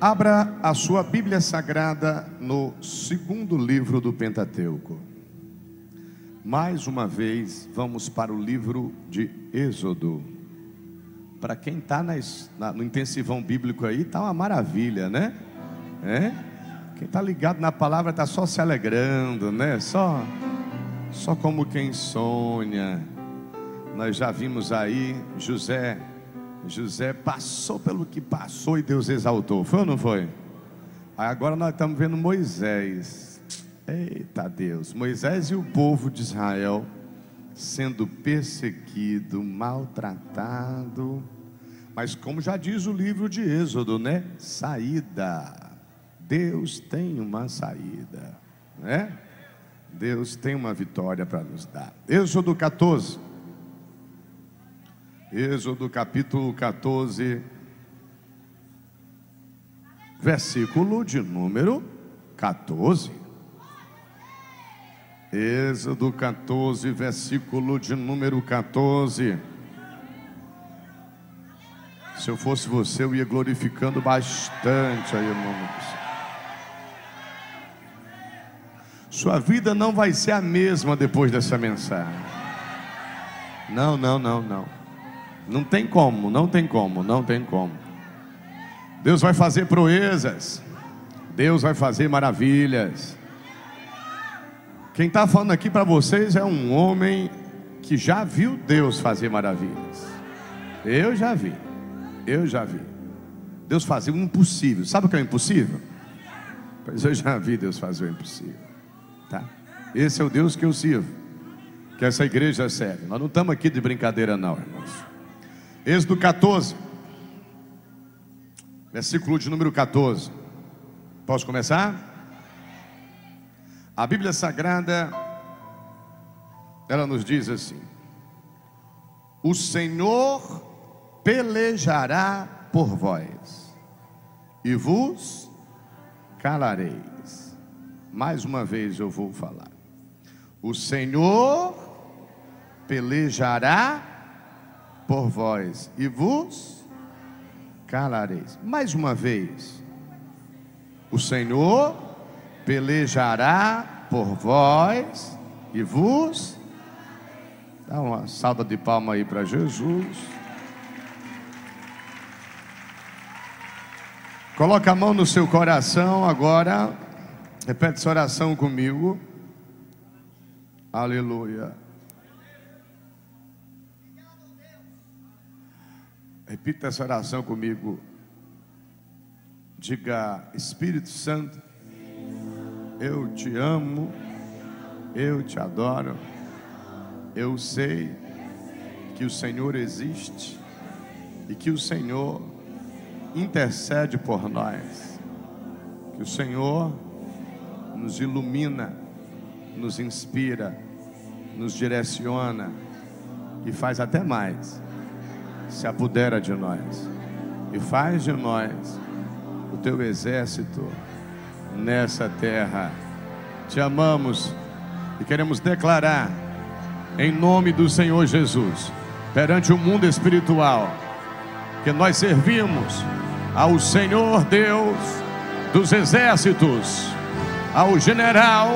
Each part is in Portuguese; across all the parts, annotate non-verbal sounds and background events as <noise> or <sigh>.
Abra a sua Bíblia Sagrada no segundo livro do Pentateuco. Mais uma vez, vamos para o livro de Êxodo. Para quem está no intensivão bíblico aí, está uma maravilha, né? É? Quem está ligado na palavra está só se alegrando, né? Só, só como quem sonha. Nós já vimos aí José José passou pelo que passou e Deus exaltou. Foi ou não foi? Agora nós estamos vendo Moisés. Eita Deus, Moisés e o povo de Israel sendo perseguido, maltratado. Mas como já diz o livro de Êxodo, né? Saída. Deus tem uma saída, né? Deus tem uma vitória para nos dar. Êxodo 14. Êxodo capítulo 14, versículo de número 14. Êxodo 14, versículo de número 14. Se eu fosse você, eu ia glorificando bastante aí o nome do Senhor. Sua vida não vai ser a mesma depois dessa mensagem. Não, não, não, não. Não tem como, não tem como, não tem como. Deus vai fazer proezas. Deus vai fazer maravilhas. Quem está falando aqui para vocês é um homem que já viu Deus fazer maravilhas. Eu já vi. Eu já vi. Deus fazer o impossível. Sabe o que é o impossível? Pois eu já vi Deus fazer o impossível. Tá? Esse é o Deus que eu sirvo. Que essa igreja serve. Nós não estamos aqui de brincadeira, não, irmãos. Êxodo 14, versículo de número 14. Posso começar? A Bíblia Sagrada, ela nos diz assim: O Senhor pelejará por vós, e vos calareis. Mais uma vez eu vou falar. O Senhor pelejará por vós e vos calareis. Mais uma vez, o Senhor pelejará por vós e vos. Dá uma salva de palma aí para Jesus. Coloca a mão no seu coração agora. Repete essa oração comigo. Aleluia. Repita essa oração comigo. Diga: Espírito Santo, eu te amo, eu te adoro, eu sei que o Senhor existe e que o Senhor intercede por nós, que o Senhor nos ilumina, nos inspira, nos direciona e faz até mais se apodera de nós e faz de nós o teu exército nessa terra. Te amamos e queremos declarar, em nome do Senhor Jesus, perante o mundo espiritual, que nós servimos ao Senhor Deus dos exércitos, ao general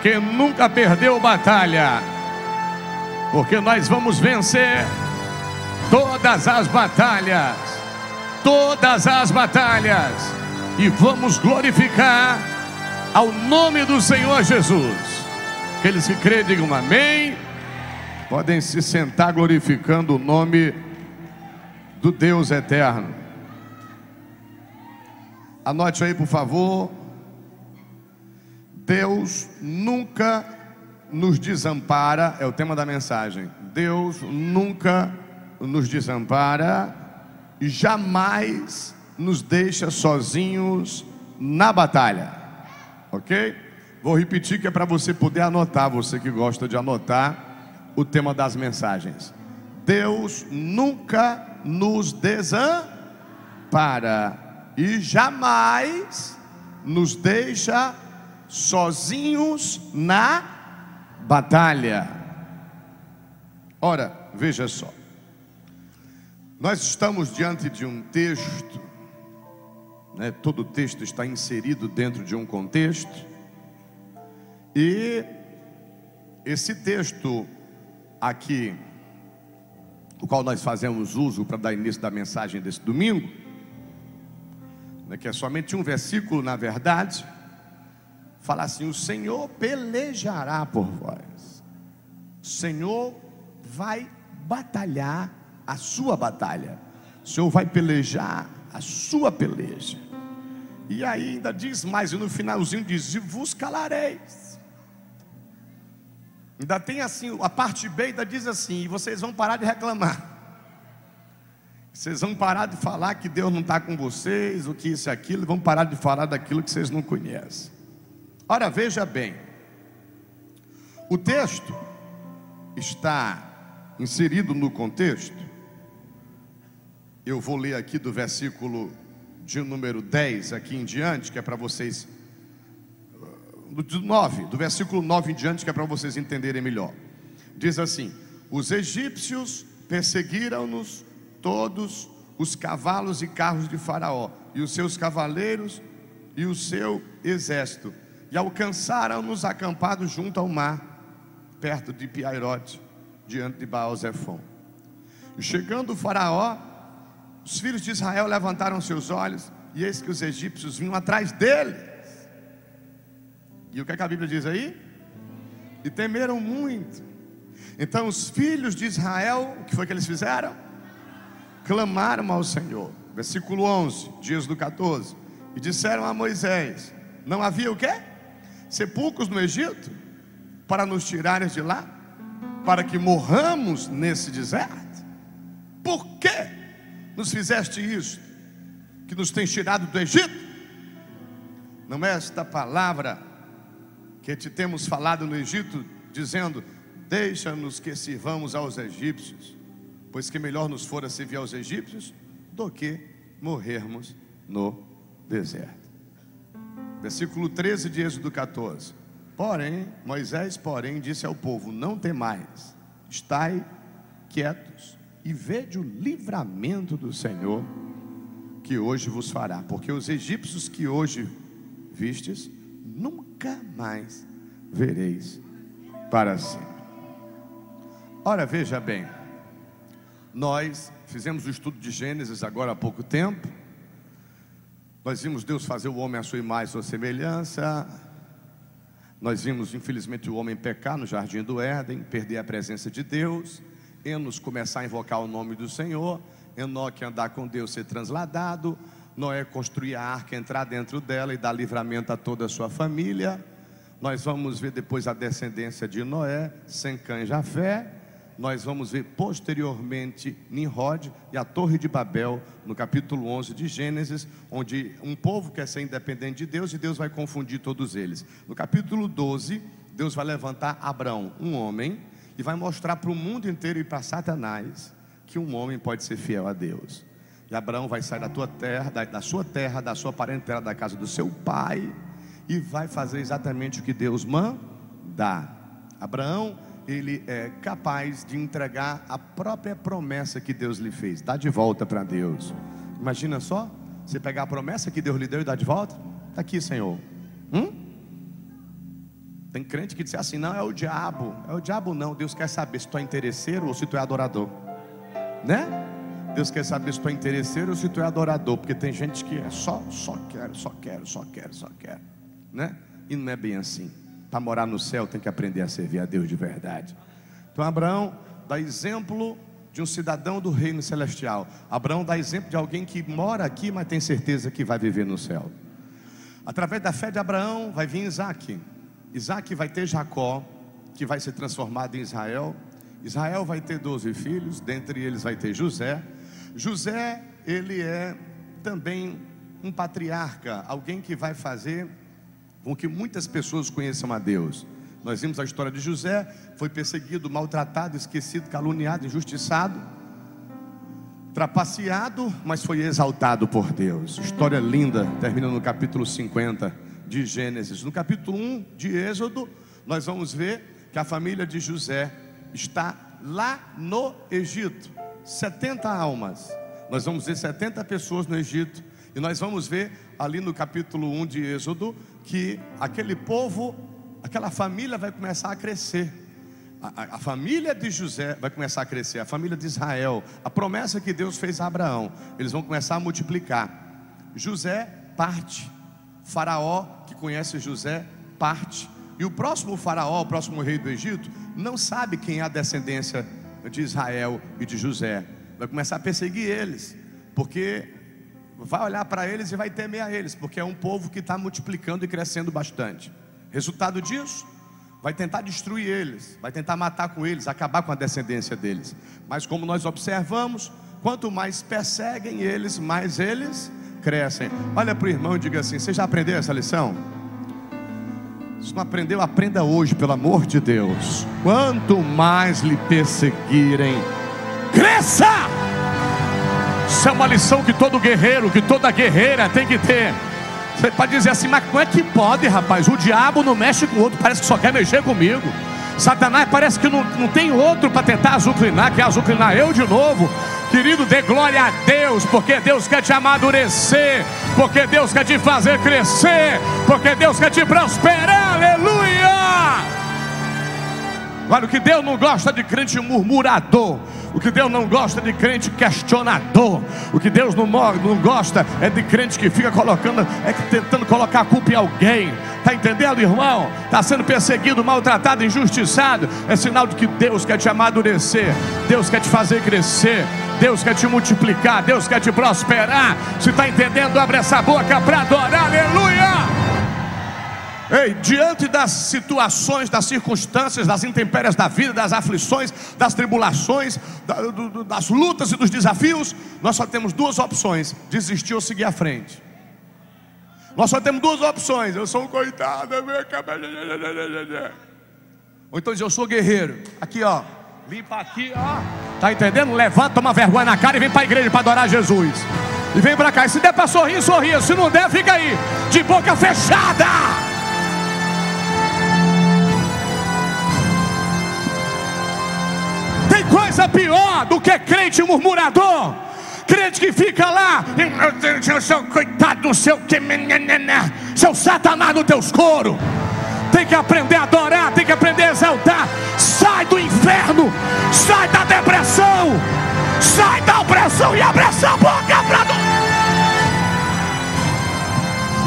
que nunca perdeu batalha, porque nós vamos vencer todas as batalhas, todas as batalhas, e vamos glorificar ao nome do Senhor Jesus. Aqueles que creem, digam amém. Podem se sentar glorificando o nome do Deus eterno. Anote aí, por favor. Deus nunca nos desampara, é o tema da mensagem. Deus nunca nos desampara e jamais nos deixa sozinhos na batalha. Ok? Vou repetir que é para você poder anotar, você que gosta de anotar o tema das mensagens. Deus nunca nos desampara e jamais nos deixa sozinhos na batalha. Ora, veja só. Nós estamos diante de um texto né? todo o texto está inserido dentro de um contexto. E esse texto aqui, do qual nós fazemos uso para dar início da mensagem desse domingo, né, que é somente um versículo, na verdade, fala assim: O Senhor pelejará por vós, o Senhor vai batalhar a sua batalha, o Senhor vai pelejar a sua peleja. E ainda diz mais, e no finalzinho diz: E vos calareis. Ainda tem assim, a parte B ainda diz assim: E vocês vão parar de reclamar. Vocês vão parar de falar que Deus não está com vocês, o que isso e aquilo, e vão parar de falar daquilo que vocês não conhecem. Ora, veja bem, o texto está inserido no contexto. Eu vou ler aqui do versículo de número 10 aqui em diante, que é para vocês. Do 9, do versículo 9 em diante, que é para vocês entenderem melhor. Diz assim: Os egípcios perseguiram-nos todos os cavalos e carros de Faraó, e os seus cavaleiros e o seu exército, e alcançaram-nos acampados junto ao mar, perto de Piairote, diante de Baal-Zephon. E chegando o Faraó, os filhos de Israel levantaram seus olhos, e eis que os egípcios vinham atrás deles. E o que, é que a Bíblia diz aí? E temeram muito. Então os filhos de Israel, o que foi que eles fizeram? Clamaram ao Senhor. Versículo 11, dias do 14. E disseram a Moisés: Não havia o quê? Sepulcros no Egito? Para nos tirarem de lá? Para que morramos nesse deserto? Por quê? Nos fizeste isso, que nos tens tirado do Egito? Não é esta palavra que te temos falado no Egito, dizendo: Deixa-nos que sirvamos aos egípcios, pois que melhor nos fora servir aos egípcios do que morrermos no deserto. Versículo 13 de Êxodo 14. Porém, Moisés, porém, disse ao povo: Não temais, estai quietos e vede o livramento do Senhor que hoje vos fará, porque os egípcios que hoje vistes, nunca mais vereis para sempre. Ora, veja bem, nós fizemos o estudo de Gênesis agora há pouco tempo, nós vimos Deus fazer o homem à sua imagem e sua semelhança, nós vimos, infelizmente, o homem pecar no jardim do Éden, perder a presença de Deus, Enos começar a invocar o nome do Senhor, Enoque andar com Deus, ser transladado, Noé construir a arca, entrar dentro dela e dar livramento a toda a sua família. Nós vamos ver depois a descendência de Noé, Sencã e Jafé. Nós vamos ver posteriormente Nimrod e a Torre de Babel, no capítulo 11 de Gênesis, onde um povo quer ser independente de Deus e Deus vai confundir todos eles. No capítulo 12, Deus vai levantar Abraão, um homem e vai mostrar para o mundo inteiro e para Satanás que um homem pode ser fiel a Deus. E Abraão vai sair da tua terra, da, da sua terra, da sua parentela, da casa do seu pai, e vai fazer exatamente o que Deus manda. Abraão, ele é capaz de entregar a própria promessa que Deus lhe fez, dá de volta para Deus. Imagina só, você pegar a promessa que Deus lhe deu e dar de volta, está aqui, Senhor. Hum? Tem crente que diz assim: não, é o diabo. É o diabo, não. Deus quer saber se tu é interesseiro ou se tu é adorador. Né? Deus quer saber se tu é interesseiro ou se tu é adorador. Porque tem gente que é só, só quero, só quero, só quero, só quero. Né? E não é bem assim. Para morar no céu tem que aprender a servir a Deus de verdade. Então Abraão dá exemplo de um cidadão do reino celestial. Abraão dá exemplo de alguém que mora aqui, mas tem certeza que vai viver no céu. Através da fé de Abraão vai vir Isaac. Isaac vai ter Jacó, que vai ser transformado em Israel. Israel vai ter doze filhos, dentre eles vai ter José. José, ele é também um patriarca, alguém que vai fazer com que muitas pessoas conheçam a Deus. Nós vimos a história de José, foi perseguido, maltratado, esquecido, caluniado, injustiçado, trapaceado, mas foi exaltado por Deus. História linda, termina no capítulo 50 de Gênesis. No capítulo 1 de Êxodo, nós vamos ver que a família de José está lá no Egito. 70 almas. Nós vamos ver 70 pessoas no Egito E nós vamos ver ali no capítulo 1 de Êxodo que aquele povo, aquela família vai começar a crescer. A, a, a, família de José vai começar a crescer, a família de Israel, a promessa que Deus fez a Abraão, eles vão começar a multiplicar. José parte, Faraó, que conhece José, parte. E o próximo Faraó, o próximo rei do Egito, não sabe quem é a descendência de Israel e de José. Vai começar a perseguir eles, porque vai olhar para eles e vai temer a eles, porque é um povo que está multiplicando e crescendo bastante. Resultado disso, vai tentar destruir eles, vai tentar matar com eles, acabar com a descendência deles. Mas como nós observamos, quanto mais perseguem eles, mais eles crescem. Olha para o irmão e diga assim: Você já aprendeu essa lição? Se não aprendeu, aprenda hoje, pelo amor de Deus. Quanto mais lhe perseguirem, cresça! Isso é uma lição que todo guerreiro, que toda guerreira tem que ter. Você pode dizer assim, mas como é que pode, rapaz? O diabo não mexe com o outro, parece que só quer mexer comigo. Satanás parece que não, não tem outro para tentar azucrinar, quer azucrinar eu de novo. Querido, dê glória a Deus, porque Deus quer te amadurecer, porque Deus quer te fazer crescer, porque Deus quer te prosperar, aleluia! Olha, o que Deus não gosta de crente murmurador, o que Deus não gosta de crente questionador, o que Deus não, não gosta é de crente que fica colocando, é que tentando colocar a culpa em alguém. Está entendendo, irmão? Está sendo perseguido, maltratado, injustiçado. É sinal de que Deus quer te amadurecer, Deus quer te fazer crescer. Deus quer te multiplicar, Deus quer te prosperar. Se está entendendo, abre essa boca para adorar, aleluia. Ei, diante das situações, das circunstâncias, das intempéries da vida, das aflições, das tribulações, das lutas e dos desafios, nós só temos duas opções: desistir ou seguir à frente. Nós só temos duas opções: eu sou um coitado, ou então diz, eu sou guerreiro. Aqui, ó, limpa aqui, ó. Tá entendendo? Levanta, toma vergonha na cara e vem para a igreja para adorar Jesus. E vem para cá. E se der para sorrir, sorria. Se não der, fica aí, de boca fechada. Tem coisa pior do que crente murmurador. Crente que fica lá, eu sou coitado do seu que, seu satanás no teus coros tem que aprender a adorar, tem que aprender a exaltar. Sai do inferno, sai da depressão, sai da opressão e abre essa boca para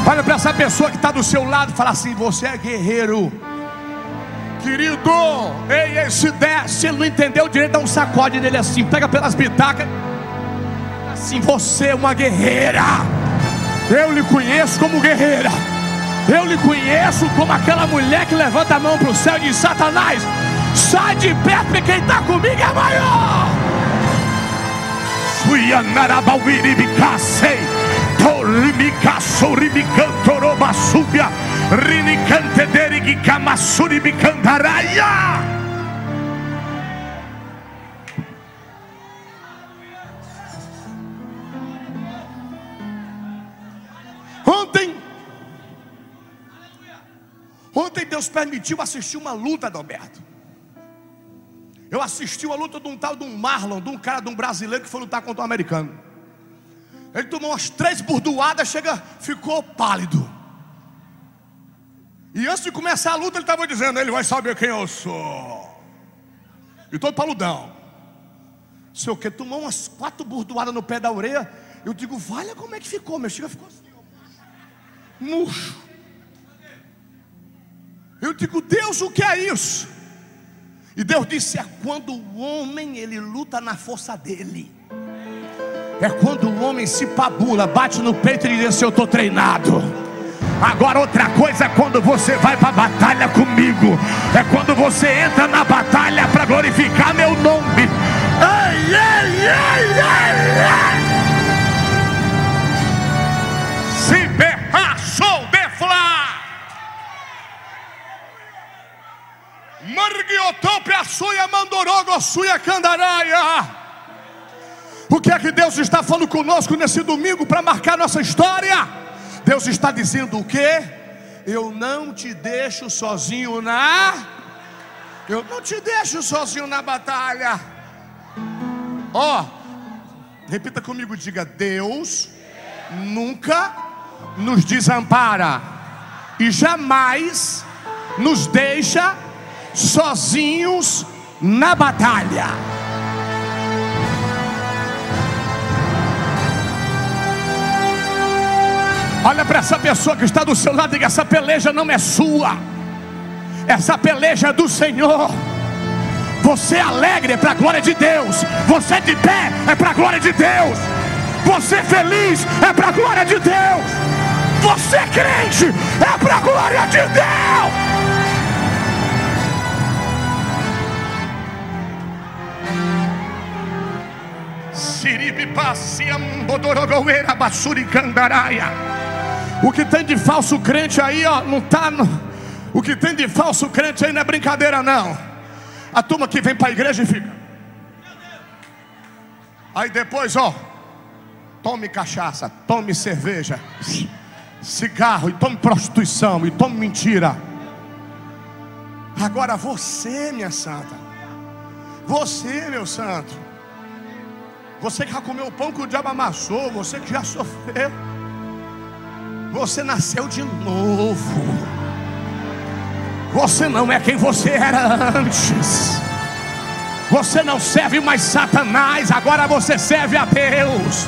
Olha para essa pessoa que está do seu lado e fala assim: Você é guerreiro. Querido, ei, ei, se der, se ele não entendeu direito, dá um sacode nele assim, pega pelas bitacas. Assim, você é uma guerreira. Eu lhe conheço como guerreira. Eu lhe conheço como aquela mulher que levanta a mão para o céu e diz: Satanás, sai de perto, porque quem está comigo é maior. Fui anarabalmiribicasei, tolimicassoribicantorobassúbia, rinicantederigicamassuribicantaraya. Deus permitiu assistir uma luta, Adalberto. Eu assisti a luta de um tal de um Marlon, de um cara, de um brasileiro que foi lutar contra um americano. Ele tomou umas três burdoadas, chega, ficou pálido. E antes de começar a luta, ele estava dizendo: Ele vai saber quem eu sou. E todo paludão. Sei o que? Tomou umas quatro burdoadas no pé da orelha. Eu digo: Valha, como é que ficou? Meu chega ficou assim, murcho. Eu digo, Deus, o que é isso? E Deus disse: é quando o homem ele luta na força dele. É quando o homem se pabula, bate no peito e diz assim: Eu estou treinado. Agora, outra coisa é quando você vai para a batalha comigo, é quando você entra na batalha para glorificar meu nome. Ai, ai, ai, ai, ai. Margiotope suia mandorogo suia candaraia. O que é que Deus está falando conosco nesse domingo para marcar nossa história? Deus está dizendo o que? Eu não te deixo sozinho na. Eu não te deixo sozinho na batalha. Ó, oh, repita comigo, diga: Deus nunca nos desampara e jamais nos deixa sozinhos na batalha. Olha para essa pessoa que está do seu lado e diga: essa peleja não é sua, essa peleja é do Senhor. Você é alegre é para a glória de Deus, você de pé é para a glória de Deus, você feliz é para a glória de Deus, você crente é para a glória de Deus. O que tem de falso crente aí, ó, não tá no... O que tem de falso crente aí não é brincadeira não. A turma que vem para a igreja e fica. Aí depois, ó, tome cachaça, tome cerveja, cigarro e tome prostituição e tome mentira. Agora você, minha santa, você, meu santo, você que já comeu o pão que o diabo amassou, você que já sofreu, você nasceu de novo. Você não é quem você era antes. Você não serve mais Satanás, agora você serve a Deus.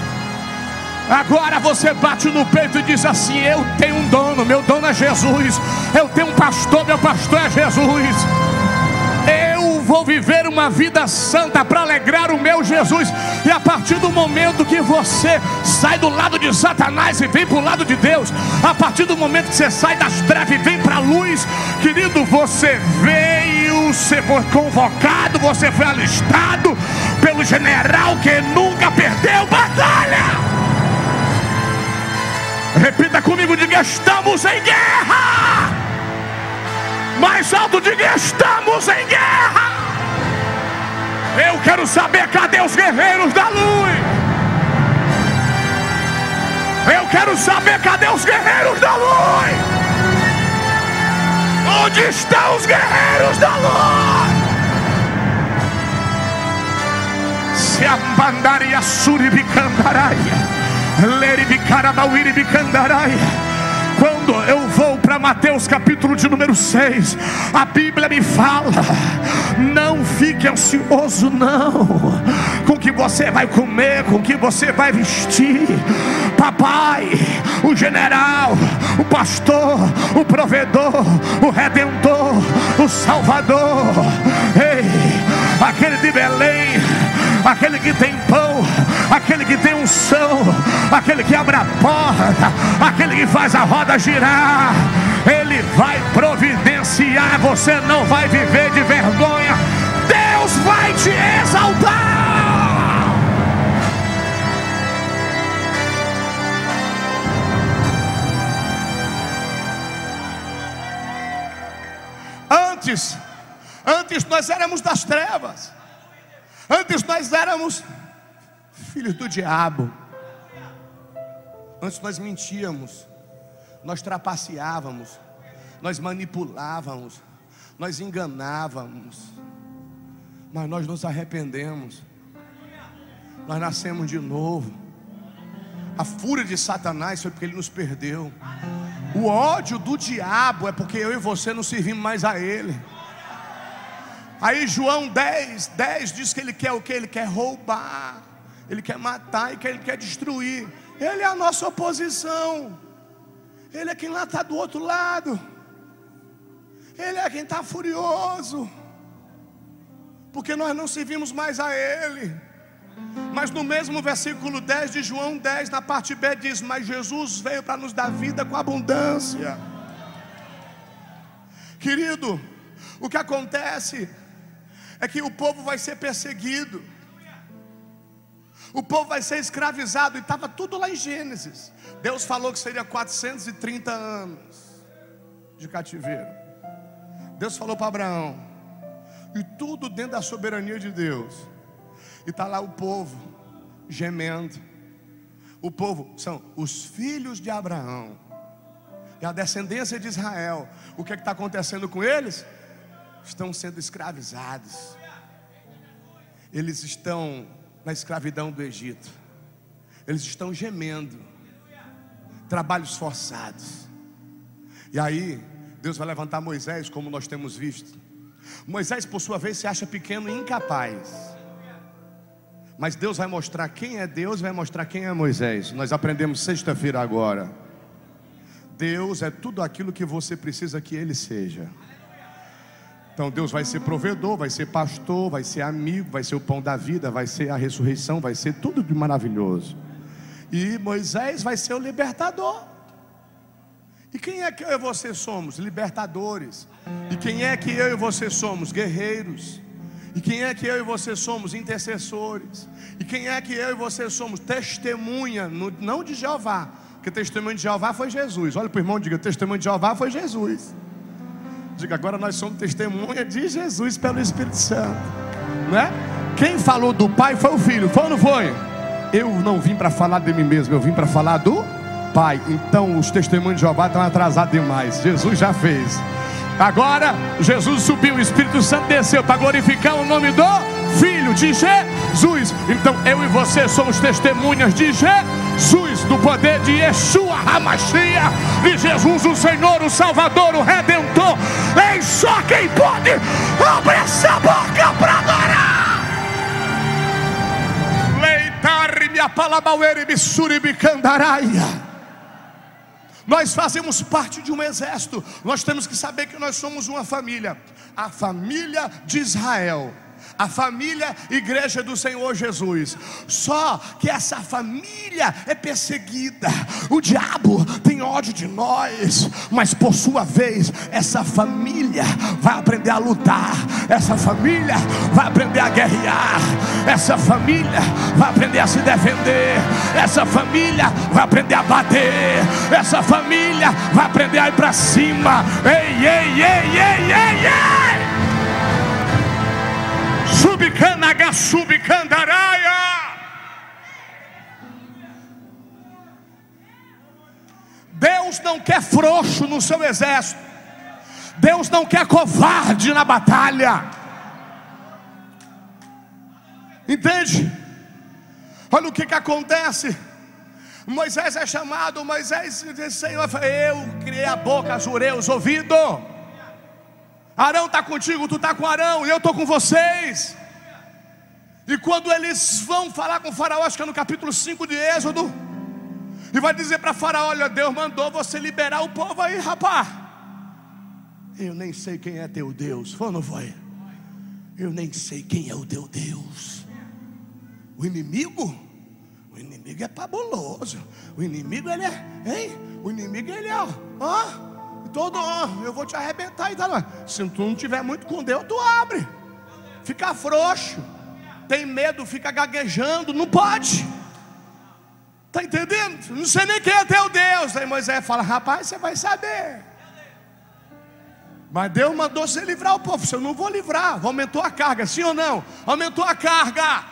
Agora você bate no peito e diz assim: Eu tenho um dono, meu dono é Jesus. Eu tenho um pastor, meu pastor é Jesus vou viver uma vida santa para alegrar o meu Jesus. E a partir do momento que você sai do lado de Satanás e vem para o lado de Deus, a partir do momento que você sai das trevas e vem para a luz, querido, você veio, você foi convocado, você foi alistado pelo general que nunca perdeu batalha. Repita comigo, diga: estamos em guerra. Mais alto, diga: estamos em guerra. Eu quero saber cadê os guerreiros da luz. Eu quero saber cadê os guerreiros da luz. Onde estão os guerreiros da luz? Se a suribicandaraia. Leribicarabauribicandaraia quando eu vou para Mateus capítulo de número 6, a Bíblia me fala: não fique ansioso, não, com o que você vai comer, com o que você vai vestir. Papai, o general, o pastor, o provedor, o redentor, o salvador, ei, aquele de Belém, aquele que tem pão, aquele que tem unção, aquele que abre a porta, aquele que faz a roda girar. Ele vai providenciar, você não vai viver de vergonha. Deus vai te exaltar. Antes, antes nós éramos das trevas. Antes nós éramos filhos do diabo. Antes nós mentíamos, nós trapaceávamos, nós manipulávamos, nós enganávamos, mas nós nos arrependemos, nós nascemos de novo. A fúria de Satanás foi porque ele nos perdeu. O ódio do diabo é porque eu e você não servimos mais a ele. Aí João 10, 10 diz que ele quer o que? Ele quer roubar, ele quer matar e que ele quer destruir. Ele é a nossa oposição. Ele é quem lá está do outro lado. Ele é quem está furioso. Porque nós não servimos mais a Ele. Mas no mesmo versículo 10 de João 10, na parte B, diz: Mas Jesus veio para nos dar vida com abundância. Querido, o que acontece é que o povo vai ser perseguido, o povo vai ser escravizado, e estava tudo lá em Gênesis. Deus falou que seria 430 anos de cativeiro. Deus falou para Abraão, e tudo dentro da soberania de Deus, e está lá o povo gemendo. O povo são os filhos de Abraão, e a descendência de Israel. O que é está acontecendo com eles? Estão sendo escravizados. Eles estão na escravidão do Egito. Eles estão gemendo. trabalhos forçados. E aí, Deus vai levantar Moisés, como nós temos visto. Moisés, por sua vez, se acha pequeno e incapaz. Mas Deus vai mostrar quem é Deus, vai mostrar quem é Moisés. Nós aprendemos sexta-feira agora. Deus é tudo aquilo que você precisa que Ele seja. Então Deus vai ser provedor, vai ser pastor, vai ser amigo, vai ser o pão da vida, vai ser a ressurreição, vai ser tudo de maravilhoso. E Moisés vai ser o libertador. E quem é que eu e você somos? Libertadores. E quem é que eu e você somos? Guerreiros. E quem é que eu e você somos? Intercessores. E quem é que eu e você somos? Testemunha, não de Jeová, porque testemunho de Jeová foi Jesus. Olha para o irmão e diga: testemunho de Jeová foi Jesus. Diga, agora nós somos testemunha de Jesus pelo Espírito Santo. Não é? Quem falou do Pai foi o Filho, foi ou não foi? Eu não vim para falar de mim mesmo, eu vim para falar do Pai. Então os testemunhos de Jeová estão atrasados demais. Jesus já fez. Agora Jesus subiu, o Espírito Santo desceu para glorificar o nome do Filho de Jesus. Então eu e você somos testemunhas de Jesus, do poder de Yeshua Hamashia, de Jesus, o Senhor, o Salvador, o Redentor. Em só quem pode abrir essa boca para adorar. Leitar minha palavra, me candaraia. Nós fazemos parte de um exército. Nós temos que saber que nós somos uma família, a família de Israel a família igreja do Senhor Jesus. Só que essa família é perseguida. O diabo tem ódio de nós, mas por sua vez, essa família vai aprender a lutar. Essa família vai aprender a guerrear. Essa família vai aprender a se defender. Essa família vai aprender a bater. Essa família vai aprender a ir para cima. Ei, ei, ei, ei, ei, ei! Subcandaraia. Deus não quer frouxo no seu exército. Deus não quer covarde na batalha. Entende? Olha o que, que acontece. Moisés é chamado, Moisés diz: Senhor, eu criei a boca, jurei os ouvidos. Arão está contigo, tu está com Arão, e eu estou com vocês. E quando eles vão falar com Faraó, acho que é no capítulo 5 de Êxodo, e vai dizer para Faraó: Olha, Deus mandou você liberar o povo aí, rapaz. Eu nem sei quem é teu Deus, foi ou não foi? Eu nem sei quem é o teu Deus. O inimigo, o inimigo é fabuloso. O inimigo ele é, hein? O inimigo ele é, ó todo, eu vou te arrebentar e tal. Se tu não tiver muito com Deus, tu abre. Fica frouxo. Tem medo, fica gaguejando, não pode. Tá entendendo? Não sei nem quem é teu Deus. Aí Moisés fala: Rapaz, você vai saber. Mas Deus mandou você livrar o povo. Se eu não vou livrar, aumentou a carga, sim ou não? Aumentou a carga.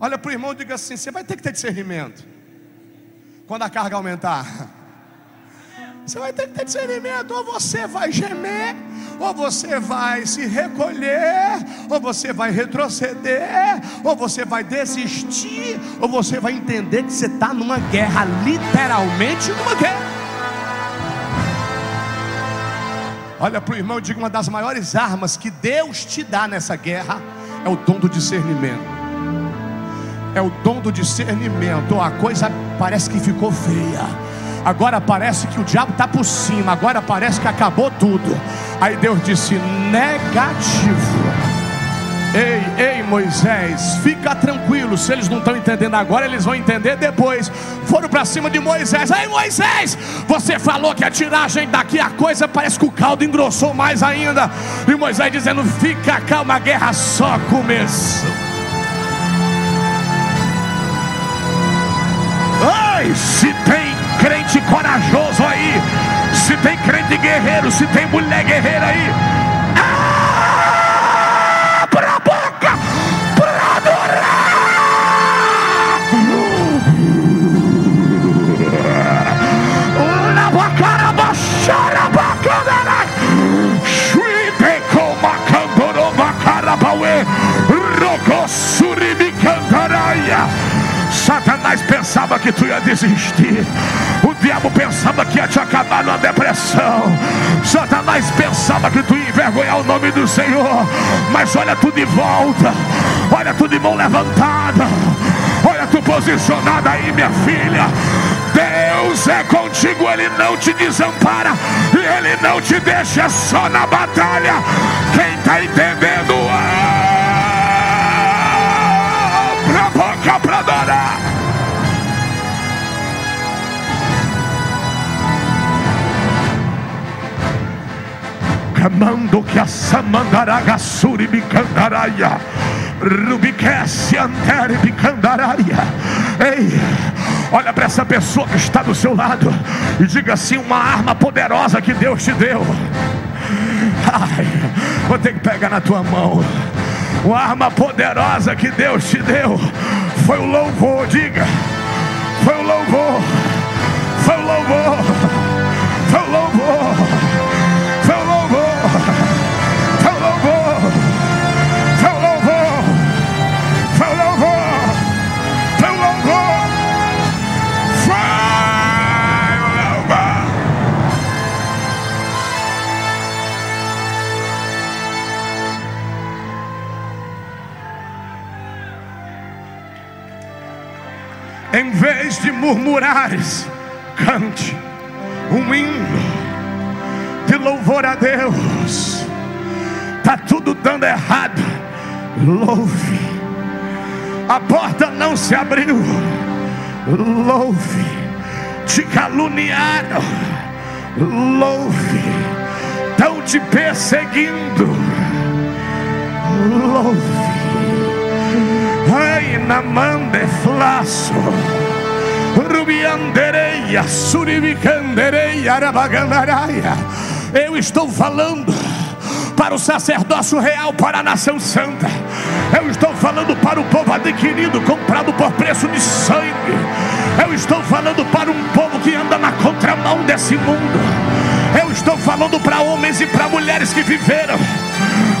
Olha para o irmão e diga assim: Você vai ter que ter discernimento. Quando a carga aumentar. Você vai ter que ter discernimento. Ou você vai gemer, ou você vai se recolher, ou você vai retroceder, ou você vai desistir, ou você vai entender que você está numa guerra, literalmente numa guerra. Olha para o irmão e diga: uma das maiores armas que Deus te dá nessa guerra é o dom do discernimento. É o dom do discernimento. A coisa parece que ficou feia agora parece que o diabo está por cima, agora parece que acabou tudo. Aí Deus disse: negativo. Ei, ei, Moisés, fica tranquilo. Se eles não estão entendendo agora, eles vão entender depois. Foram para cima de Moisés. Ei, Moisés, você falou que a tiragem daqui a coisa parece que o caldo engrossou mais ainda. E Moisés dizendo: Fica calma, a guerra só começou. Ai, se tem crente corajoso aí, se tem crente guerreiro, se tem mulher guerreira aí, pensava que tu ia desistir. O diabo pensava que ia te acabar numa depressão. Satanás pensava que tu ia envergonhar o nome do Senhor. Mas olha tu de volta. Olha tu de mão levantada. Olha tu posicionada aí, minha filha. Deus é contigo, Ele não te desampara e Ele não te deixa só na batalha. Quem está entendendo, abra a boca para adorar. Camando que a samandaraga suri bicandaraia. Rubiquece antere bicandaraia. Ei, olha para essa pessoa que está do seu lado e diga assim: uma arma poderosa que Deus te deu. Ai, vou ter que pegar na tua mão. Uma arma poderosa que Deus te deu foi o louvor, diga. Foi o louvor. Foi o louvor. Foi o louvor. Vez de murmurares, cante um hino de louvor a Deus. Está tudo dando errado, louve. A porta não se abriu, louve. Te caluniaram, louve. Estão te perseguindo, louve. Ai, na mande flaço. Eu estou falando para o sacerdócio real, para a nação santa. Eu estou falando para o povo adquirido, comprado por preço de sangue. Eu estou falando para um povo que anda na contramão desse mundo. Eu estou falando para homens e para mulheres que viveram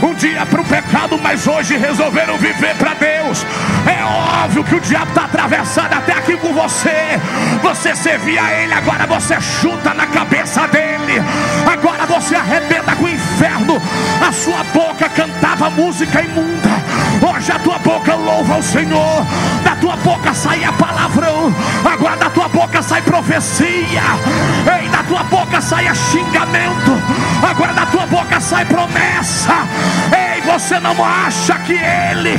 um dia para o pecado, mas hoje resolveram viver para Deus. É óbvio que o diabo está atravessado até aqui com você. Você servia a ele, agora você chuta na cabeça dele. Agora você arrebenta com o inferno. A sua boca cantava música imunda. Hoje a tua boca louva o Senhor. Da tua boca sai a palavrão. Agora da tua boca sai profecia. Ei, da tua boca sai xingamento. Agora da tua boca sai promessa. Ei, você não acha que ele,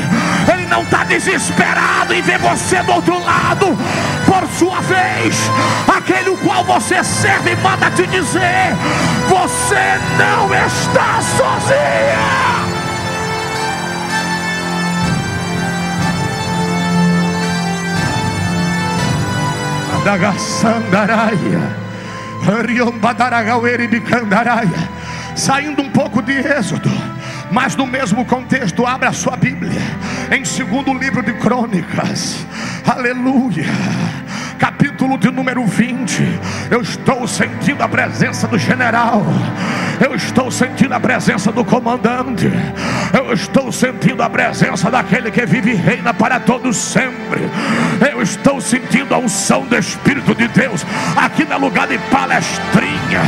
ele não está desesperado em ver você do outro lado? Por sua vez, aquele o qual você serve manda te dizer: você não está sozinha. Saindo um pouco de Êxodo, mas no mesmo contexto, abra a sua Bíblia, em segundo livro de Crônicas, aleluia capítulo de número 20. Eu estou sentindo a presença do general, eu estou sentindo a presença do comandante, eu estou sentindo a presença daquele que vive e reina para todos sempre. Eu estou sentindo a unção do Espírito de Deus. Aqui não é lugar de palestrinha,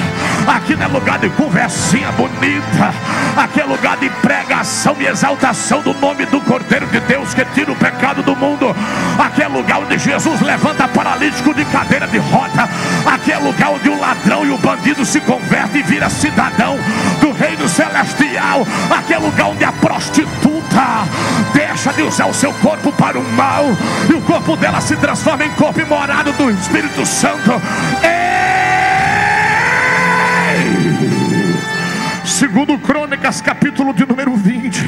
aqui não é lugar de conversinha bonita, aqui é lugar de pregação e exaltação do nome do Cordeiro de Deus que tira o pecado do mundo. Aqui é lugar onde Jesus levanta paralítico paralítico de cadeira de roda. Aqui é lugar onde o ladrão e o bandido se convertem e vira cidadão do reino celestial. Aqui é lugar onde a prostituta deixa de usar o seu corpo para o mal e o corpo dela se transforma em corpo imorado do Espírito Santo. Segundo Crônicas, capítulo de número 20,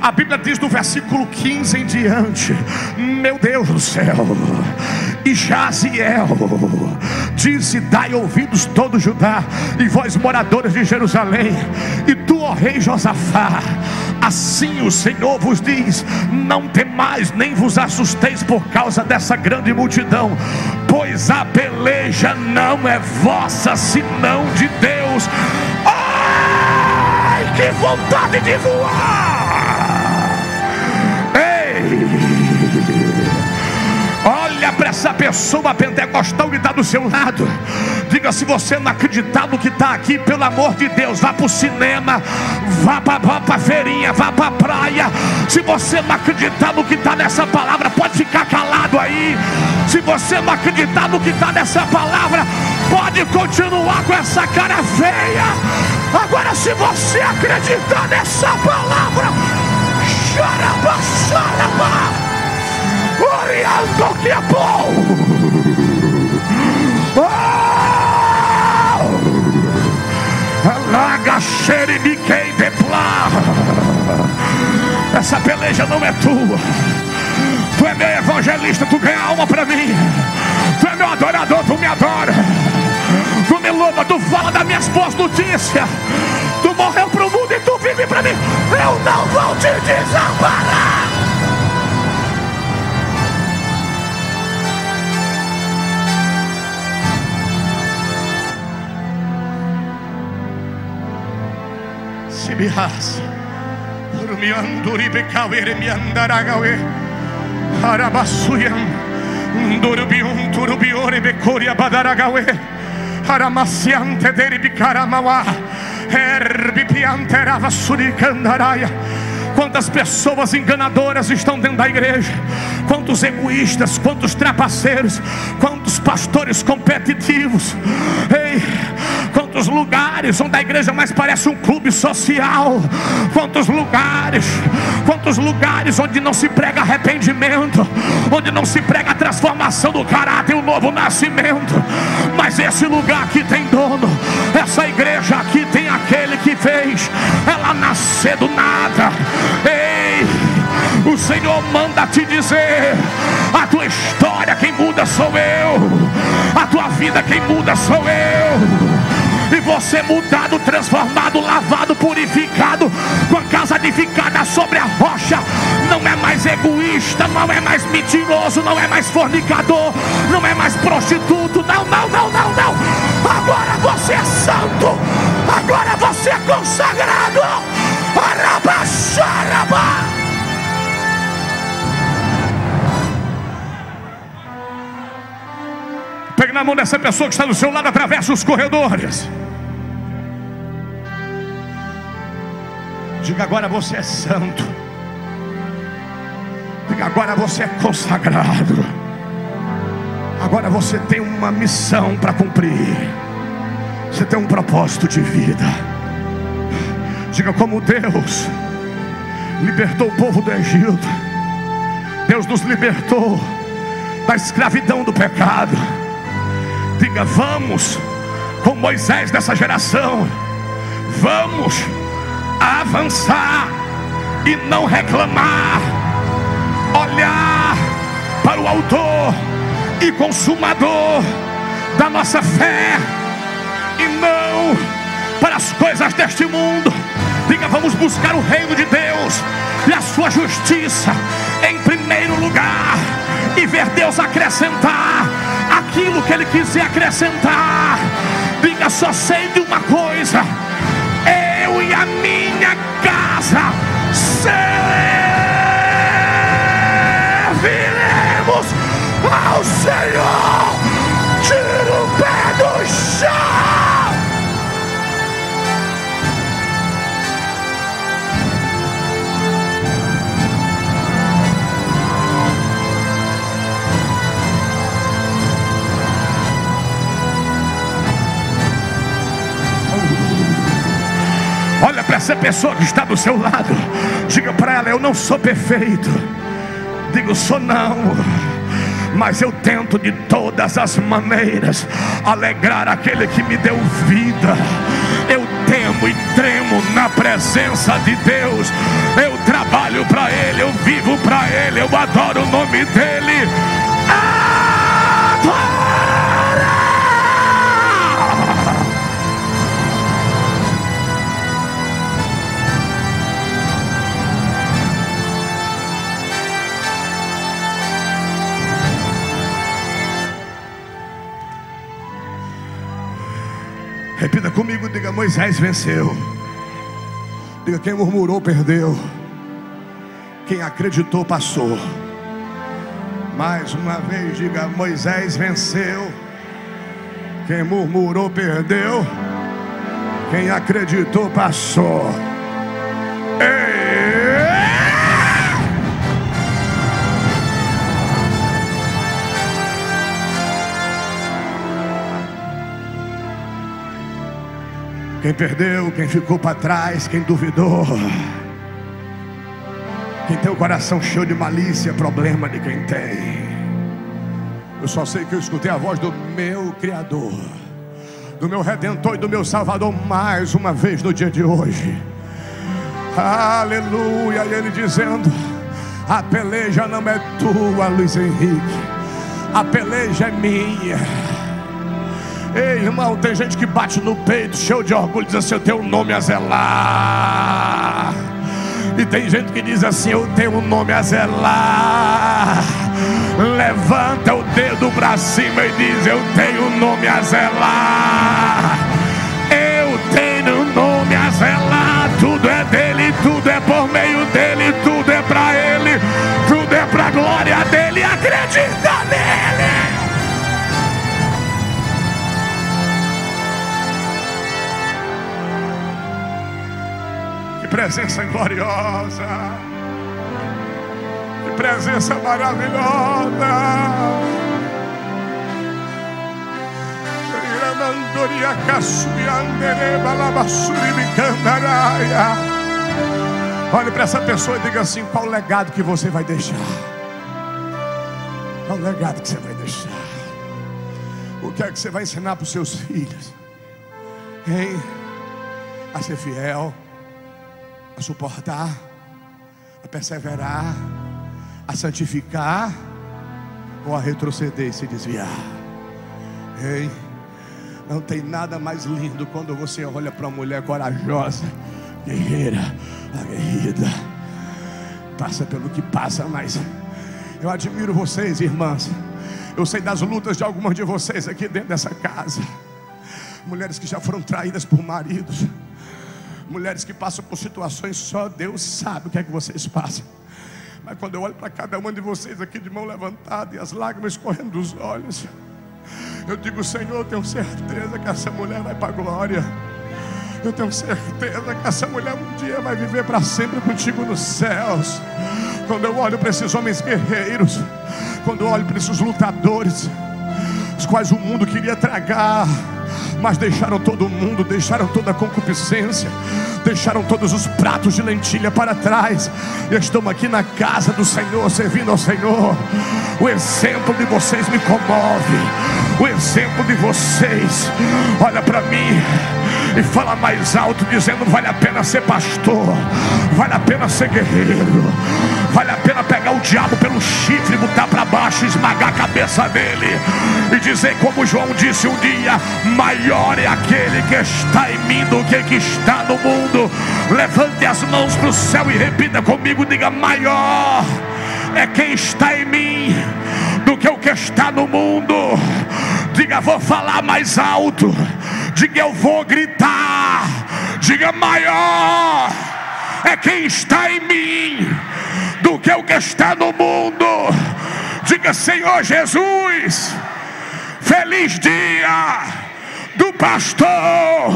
a Bíblia diz no versículo 15 em diante: Meu Deus do céu, e Jaziel disse: Dai ouvidos todo Judá, e vós moradores de Jerusalém, e tu, ó rei Josafá, assim o Senhor vos diz: Não temais, nem vos assusteis por causa dessa grande multidão, pois a peleja não é vossa, senão de Deus. Oh! Que vontade de voar! Ei! Olha para essa pessoa pentecostal que está do seu lado. Diga se você não acreditar no que está aqui, pelo amor de Deus, vá para o cinema, vá para a feirinha, vá para a praia. Se você não acreditar no que está nessa palavra, pode ficar calado aí. Se você não acreditar no que está nessa palavra, pode continuar com essa cara feia. Agora, se você acreditar nessa palavra, choraba, choraba, oriando que é bom. Laga xeribiquei deplar. Essa peleja não é tua. Tu é meu evangelista, tu ganha alma para mim. Tu é meu adorador, tu me adora. Tu me louva, tu fala das minhas boas notícias. Tu morreu pro mundo e tu vive para mim. Eu não vou te desamparar. Se me raça. Urmianduri bekavere mi andaragawe. Arabasuyam. Durubium turubiore becoria badaragawe. Aramasiante deri bicaramawa. Herbipiante ravasuri candaraya. Quantas pessoas enganadoras estão dentro da igreja, quantos egoístas, quantos trapaceiros, quantos pastores competitivos, ei, quantos lugares onde a igreja mais parece um clube social, quantos lugares, quantos lugares onde não se prega arrependimento, onde não se prega a transformação do caráter, o novo nascimento, mas esse lugar aqui tem dono, essa igreja aqui tem aquele que fez ela nascer do nada. Ei, o Senhor manda te dizer: a tua história quem muda sou eu, a tua vida quem muda sou eu. E você mudado, transformado, lavado, purificado, com a casa edificada sobre a rocha, não é mais egoísta, não é mais mentiroso, não é mais fornicador, não é mais prostituto, não, não, não, não, não. Agora você é santo, é consagrado. Arabaxaraba. Pegue na mão dessa pessoa que está do seu lado, atravessa os corredores. Diga agora você é santo. Diga agora você é consagrado. Agora você tem uma missão para cumprir. Você tem um propósito de vida. Diga como Deus libertou o povo do Egito. Deus nos libertou da escravidão do pecado. Diga, vamos com Moisés dessa geração. Vamos avançar e não reclamar. Olhar para o autor e consumador da nossa fé e não para as coisas deste mundo. Diga, vamos buscar o reino de Deus e a sua justiça em primeiro lugar e ver Deus acrescentar aquilo que Ele quiser acrescentar. Diga, só sei de uma coisa: eu e a minha casa serviremos ao Senhor. Essa pessoa que está do seu lado. Diga para ela: Eu não sou perfeito. Digo, sou não. Mas eu tento de todas as maneiras alegrar aquele que me deu vida. Eu temo e tremo na presença de Deus. Eu trabalho para Ele, eu vivo para Ele, eu adoro o nome dEle. Repita comigo, diga: Moisés venceu. Diga: quem murmurou, perdeu. Quem acreditou, passou. Mais uma vez, diga: Moisés venceu. Quem murmurou, perdeu. Quem acreditou, passou. Quem perdeu, quem ficou para trás, quem duvidou. Quem tem o coração cheio de malícia, é problema de quem tem. Eu só sei que eu escutei a voz do meu Criador, do meu Redentor e do meu Salvador mais uma vez no dia de hoje. Aleluia! E ele dizendo: A peleja não é tua, Luiz Henrique, a peleja é minha. Ei, irmão, tem gente que bate no peito, cheio de orgulho, diz assim: Eu tenho um nome a zelar. E tem gente que diz assim: Eu tenho um nome a zelar. Levanta o dedo para cima e diz: Eu tenho um nome a zelar. Eu tenho um nome a zelar. Tudo é dele, tudo é por meio dele, tudo é para ele, tudo é para glória dele. Acredita nele. Presença gloriosa. Que presença maravilhosa. Iramandoria caçuiandere balabassuri bicandaraia. Olhe para essa pessoa e diga assim: qual o legado que você vai deixar? Qual o legado que você vai deixar? O que é que você vai ensinar para os seus filhos? Hein? A ser fiel a suportar, a perseverar, a santificar ou a retroceder e se desviar. Ei, não tem nada mais lindo quando você olha para uma mulher corajosa, guerreira, aguerrida, passa pelo que passa, mas eu admiro vocês, irmãs. Eu sei das lutas de algumas de vocês aqui dentro dessa casa. Mulheres que já foram traídas por maridos mulheres que passam por situações só Deus sabe o que é que vocês passam. Mas quando eu olho para cada uma de vocês aqui de mão levantada e as lágrimas correndo dos olhos, eu digo, Senhor, eu tenho certeza que essa mulher vai para a glória. Eu tenho certeza que essa mulher um dia vai viver para sempre contigo nos céus. Quando eu olho para esses homens guerreiros, quando eu olho para esses lutadores, os quais o mundo queria tragar mas deixaram todo mundo, deixaram toda a concupiscência, deixaram todos os pratos de lentilha para trás, e estão aqui na casa do Senhor, servindo ao Senhor. O exemplo de vocês me comove, o exemplo de vocês, olha para mim e fala mais alto, dizendo: vale a pena ser pastor, vale a pena ser guerreiro, vale a pena pegar o diabo pelo chifre, botar para baixo, esmagar a cabeça dele e dizer, como João disse um dia: maior é aquele que está em mim do que que está no mundo. Levante as mãos para o céu e repita comigo: diga, maior é quem está em mim do que o que está no mundo. Diga, vou falar mais alto. Diga, eu vou gritar. Diga, maior é quem está em mim do que o que está no mundo. Diga, Senhor Jesus, feliz dia do pastor.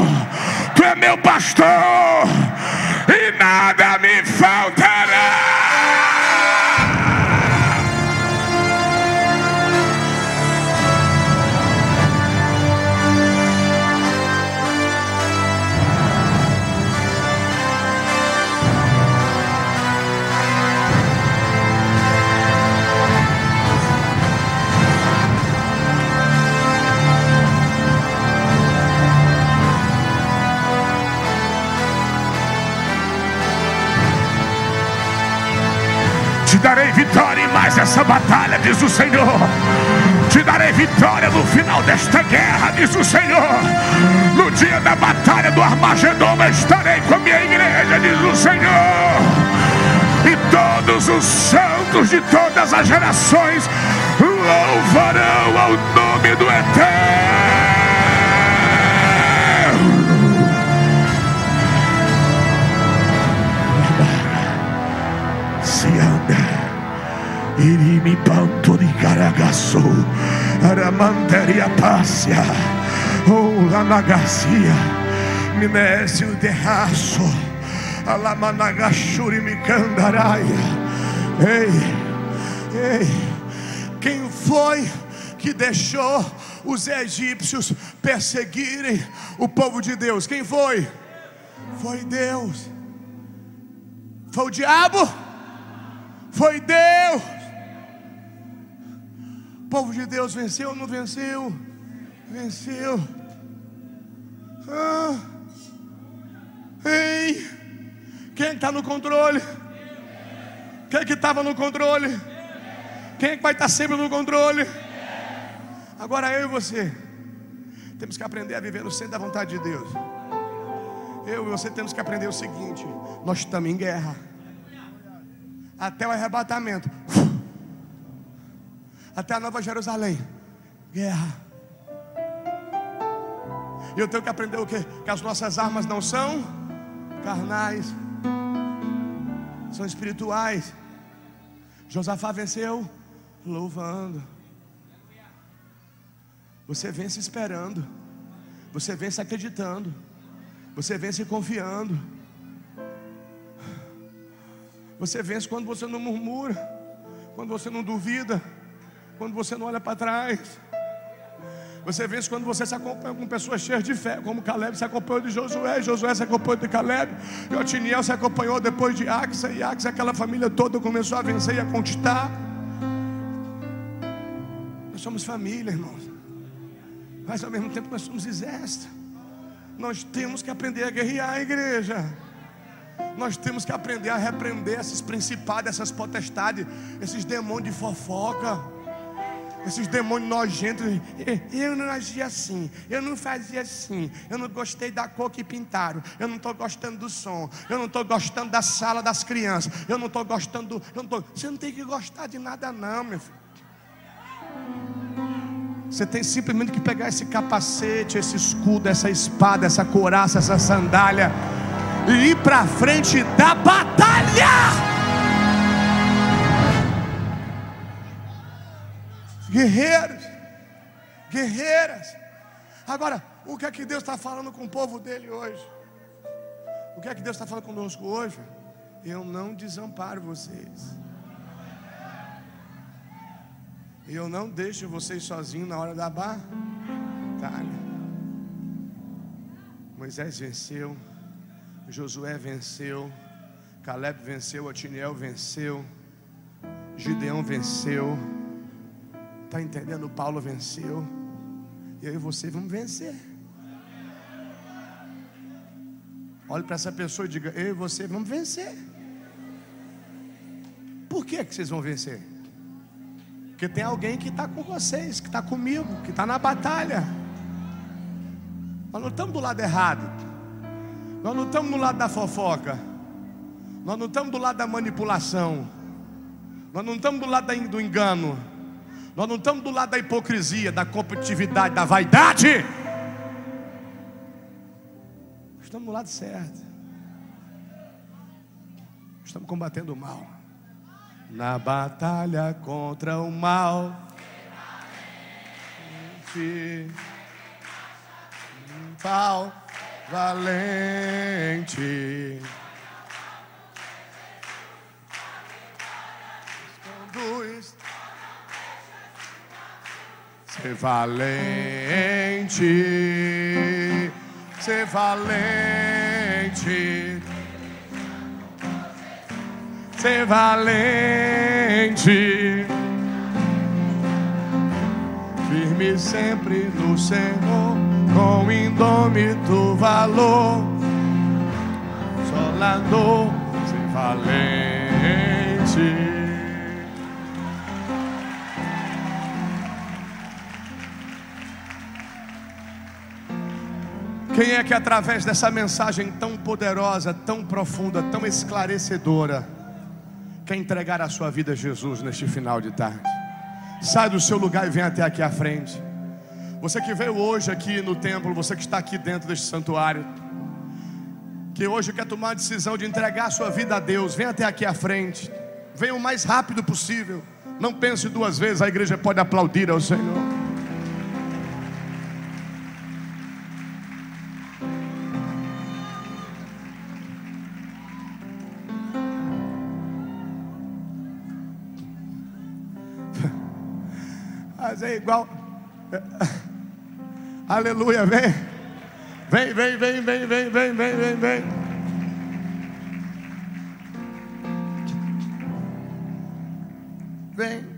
Tu é meu pastor e nada me faltará. Darei vitória em mais essa batalha, diz o Senhor. Te darei vitória no final desta guerra, diz o Senhor. No dia da batalha do Armagedon, estarei com a minha igreja, diz o Senhor. E todos os santos de todas as gerações louvarão ao nome do Eterno. Irimi panto di. Aramanteria Pássia. Oh, Lanagacia. Minece o terraço. Alamanagashuri Mikandaraia. Ei, ei, quem foi que deixou os egípcios perseguirem o povo de Deus? Quem foi? Foi Deus. Foi o diabo? Foi Deus. Povo de Deus venceu ou não venceu? Venceu. Ah. Ei, quem está no controle? Quem que estava no controle? Quem é que vai estar sempre no controle? Agora eu e você temos que aprender a viver no centro da vontade de Deus. Eu e você temos que aprender o seguinte: nós estamos em guerra até o arrebatamento, até a Nova Jerusalém, guerra. E eu tenho que aprender o quê? Que as nossas armas não são carnais, são espirituais. Josafá venceu louvando. Você vence esperando. Você vence acreditando. Você vence confiando. Você vence quando você não murmura, quando você não duvida, quando você não olha para trás. Você vence quando você se acompanha com pessoas cheias de fé, como Caleb se acompanhou de Josué, Josué se acompanhou de Caleb, e Otiniel se acompanhou depois de Axa, e Axa, aquela família toda começou a vencer e a conquistar. Nós somos família, irmãos, mas ao mesmo tempo nós somos exército. Nós temos que aprender a guerrear a igreja. Nós temos que aprender a repreender esses principados, essas potestades, esses demônios de fofoca, esses demônios nojentos. Eu não agia assim, eu não fazia assim, eu não gostei da cor que pintaram, eu não estou gostando do som, eu não estou gostando da sala das crianças, eu não estou gostando do. Não tô... Você não tem que gostar de nada, não, meu filho. Você tem simplesmente que pegar esse capacete, esse escudo, essa espada, essa couraça, essa sandália e ir para frente da batalha. Guerreiros, guerreiras. Agora, o que é que Deus está falando com o povo dele hoje? O que é que Deus está falando conosco hoje? Eu não desamparo vocês. Eu não deixo vocês sozinhos na hora da batalha. Moisés venceu. Josué venceu, Caleb venceu, Otiniel venceu, Gideão venceu, está entendendo? Paulo venceu, eu e você vamos vencer. Olhe para essa pessoa e diga: Eu e você vamos vencer. Por que, que vocês vão vencer? Porque tem alguém que está com vocês, que está comigo, que está na batalha. Nós não estamos do lado errado. Nós não estamos do lado da fofoca. Nós não estamos do lado da manipulação. Nós não estamos do lado do engano. Nós não estamos do lado da hipocrisia, da competitividade, da vaidade. Estamos do lado certo. Estamos combatendo o mal. Na batalha contra o mal. Pau valente. Ser valente, ser valente, ser valente, firme sempre no Senhor com indômito valor, solando sem valente. Quem é que através dessa mensagem tão poderosa, tão profunda, tão esclarecedora, quer entregar a sua vida a Jesus neste final de tarde? Sai do seu lugar e vem até aqui à frente. Você que veio hoje aqui no templo, você que está aqui dentro deste santuário, que hoje quer tomar a decisão de entregar a sua vida a Deus, venha até aqui à frente. Venha o mais rápido possível. Não pense duas vezes, a igreja pode aplaudir ao Senhor. Igual. <laughs> Aleluia, vem. Vem, vem, vem, vem, vem, vem, vem, vem, vem. Vem.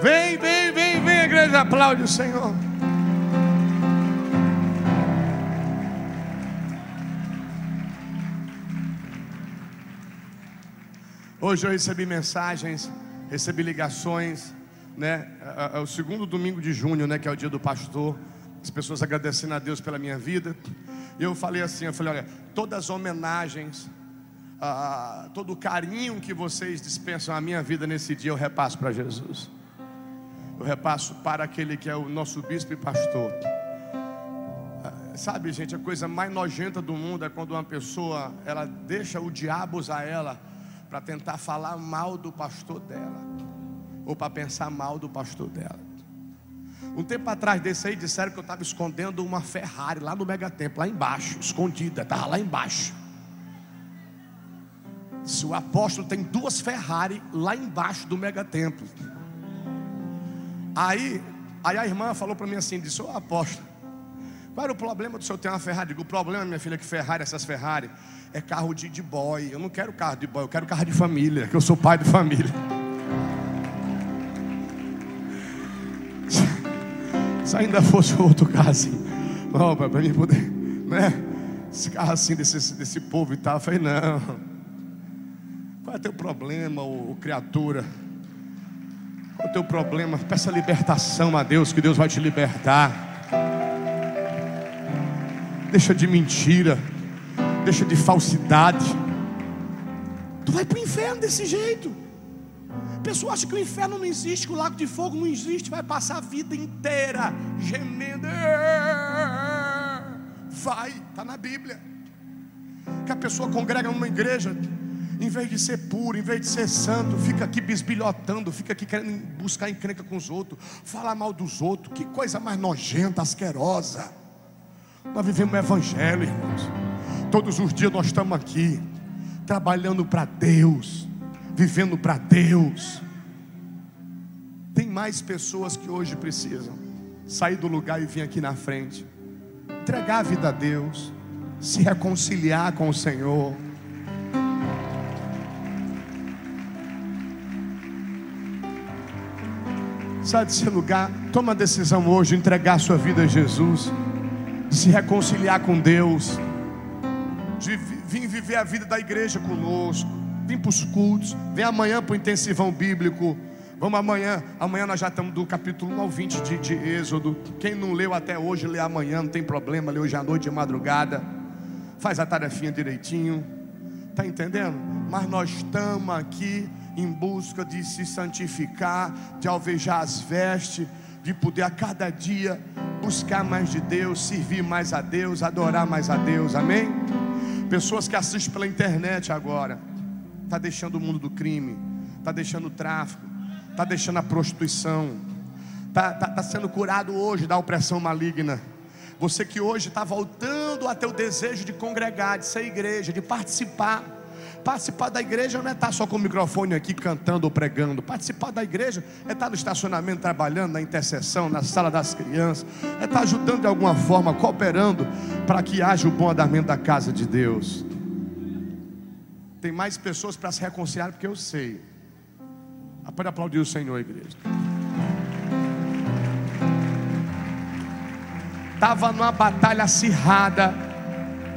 Vem, vem, vem, vem, igreja, aplaude o Senhor. Hoje eu recebi mensagens, recebi ligações, né? É, o segundo domingo de junho, né? Que é o dia do pastor. As pessoas agradecendo a Deus pela minha vida. E eu falei assim, eu falei, olha, todas as homenagens, ah, todo o carinho que vocês dispensam à minha vida nesse dia, eu repasso para Jesus. Eu repasso para aquele que é o nosso bispo e pastor. Ah, sabe, gente, a coisa mais nojenta do mundo é quando uma pessoa ela deixa o diabo usar ela para tentar falar mal do pastor dela, ou para pensar mal do pastor dela. Um tempo atrás desse aí disseram que eu estava escondendo uma Ferrari lá no Megatemplo, lá embaixo, escondida, estava lá embaixo. Se o apóstolo tem duas Ferrari lá embaixo do Megatemplo. Aí, aí a irmã falou para mim assim, disse, ô apóstolo, qual era o problema do senhor ter uma Ferrari? Digo, o problema, minha filha, é que Ferrari, essas Ferrari, é carro de, de boy. Eu não quero carro de boy, eu quero carro de família, que eu sou pai de família. Se ainda fosse outro carro assim, não, para mim poder, né? Esse carro assim, desse, desse povo e tal, eu falei, não. Qual é o teu problema, ô, ô criatura? Qual é o teu problema? Peça libertação a Deus, que Deus vai te libertar. Deixa de mentira deixa de falsidade. Tu vai para o inferno desse jeito. Pessoa acha que o inferno não existe, que o lago de fogo não existe, vai passar a vida inteira gemendo. Vai, está na Bíblia. Que a pessoa congrega numa igreja, em vez de ser puro, em vez de ser santo, fica aqui bisbilhotando, fica aqui querendo buscar encrenca com os outros, falar mal dos outros, que coisa mais nojenta, asquerosa. Nós vivemos o evangelho, irmãos. Todos os dias nós estamos aqui, trabalhando para Deus, vivendo para Deus. Tem mais pessoas que hoje precisam sair do lugar e vir aqui na frente, entregar a vida a Deus, se reconciliar com o Senhor. Sai desse lugar, toma a decisão hoje, entregar a sua vida a Jesus, se reconciliar com Deus de vir viver a vida da igreja conosco. Vem para os cultos, vem amanhã para o intensivão bíblico. Vamos amanhã, amanhã nós já estamos do capítulo 1 ao 20 de, de Êxodo. Quem não leu até hoje, lê amanhã, não tem problema, lê hoje à noite, de madrugada. Faz a tarefinha direitinho. Está entendendo? Mas nós estamos aqui em busca de se santificar, de alvejar as vestes, de poder a cada dia buscar mais de Deus, servir mais a Deus, adorar mais a Deus, amém? Pessoas que assistem pela internet agora, está deixando o mundo do crime, está deixando o tráfico, está deixando a prostituição, está tá, tá sendo curado hoje da opressão maligna. Você que hoje está voltando a o desejo de congregar, de ser igreja, de participar. Participar da igreja não é estar só com o microfone aqui cantando ou pregando. Participar da igreja é estar no estacionamento trabalhando, na intercessão, na sala das crianças. É estar ajudando de alguma forma, cooperando para que haja o bom andamento da casa de Deus. Tem mais pessoas para se reconciliar porque eu sei. Ah, pode aplaudir o Senhor, igreja. Estava numa batalha acirrada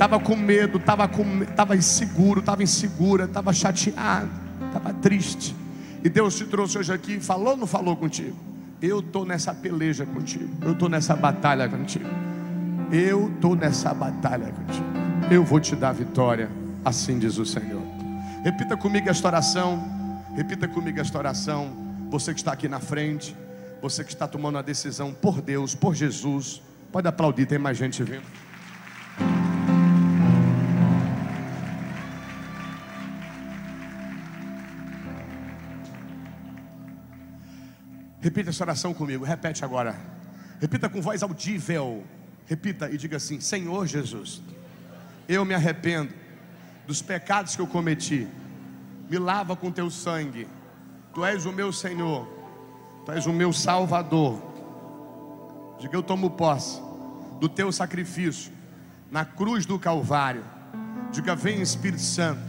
estava com medo, estava com, tava inseguro, estava insegura, estava chateado, estava triste. E Deus te trouxe hoje aqui, falou ou não falou contigo? Eu estou nessa peleja contigo, eu estou nessa batalha contigo. Eu estou nessa batalha contigo. Eu vou te dar vitória, assim diz o Senhor. Repita comigo esta oração. Repita comigo esta oração. Você que está aqui na frente, você que está tomando a decisão por Deus, por Jesus. Pode aplaudir, tem mais gente vindo. Repita essa oração comigo, repete agora. Repita com voz audível. Repita e diga assim: Senhor Jesus, eu me arrependo dos pecados que eu cometi. Me lava com teu sangue. Tu és o meu Senhor. Tu és o meu Salvador. Diga eu tomo posse do teu sacrifício na cruz do Calvário. Diga vem Espírito Santo,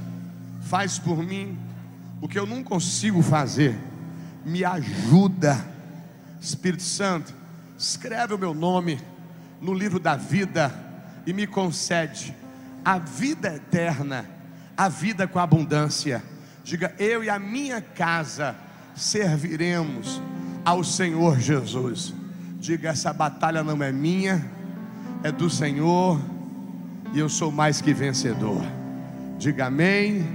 faz por mim o que eu não consigo fazer. Me ajuda. Espírito Santo, escreve o meu nome no livro da vida e me concede a vida eterna, a vida com abundância. Diga, eu e a minha casa serviremos ao Senhor Jesus. Diga, essa batalha não é minha, é do Senhor, e eu sou mais que vencedor. Diga amém.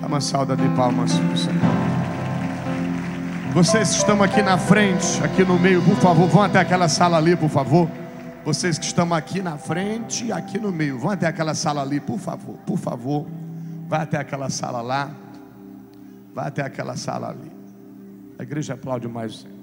Dá uma salda de palmas para o Senhor. Vocês que estão aqui na frente, aqui no meio, por favor, vão até aquela sala ali, por favor. Vocês que estão aqui na frente aqui no meio, vão até aquela sala ali, por favor, por favor. Vai até aquela sala lá. Vai até aquela sala ali. A igreja aplaude mais o Senhor.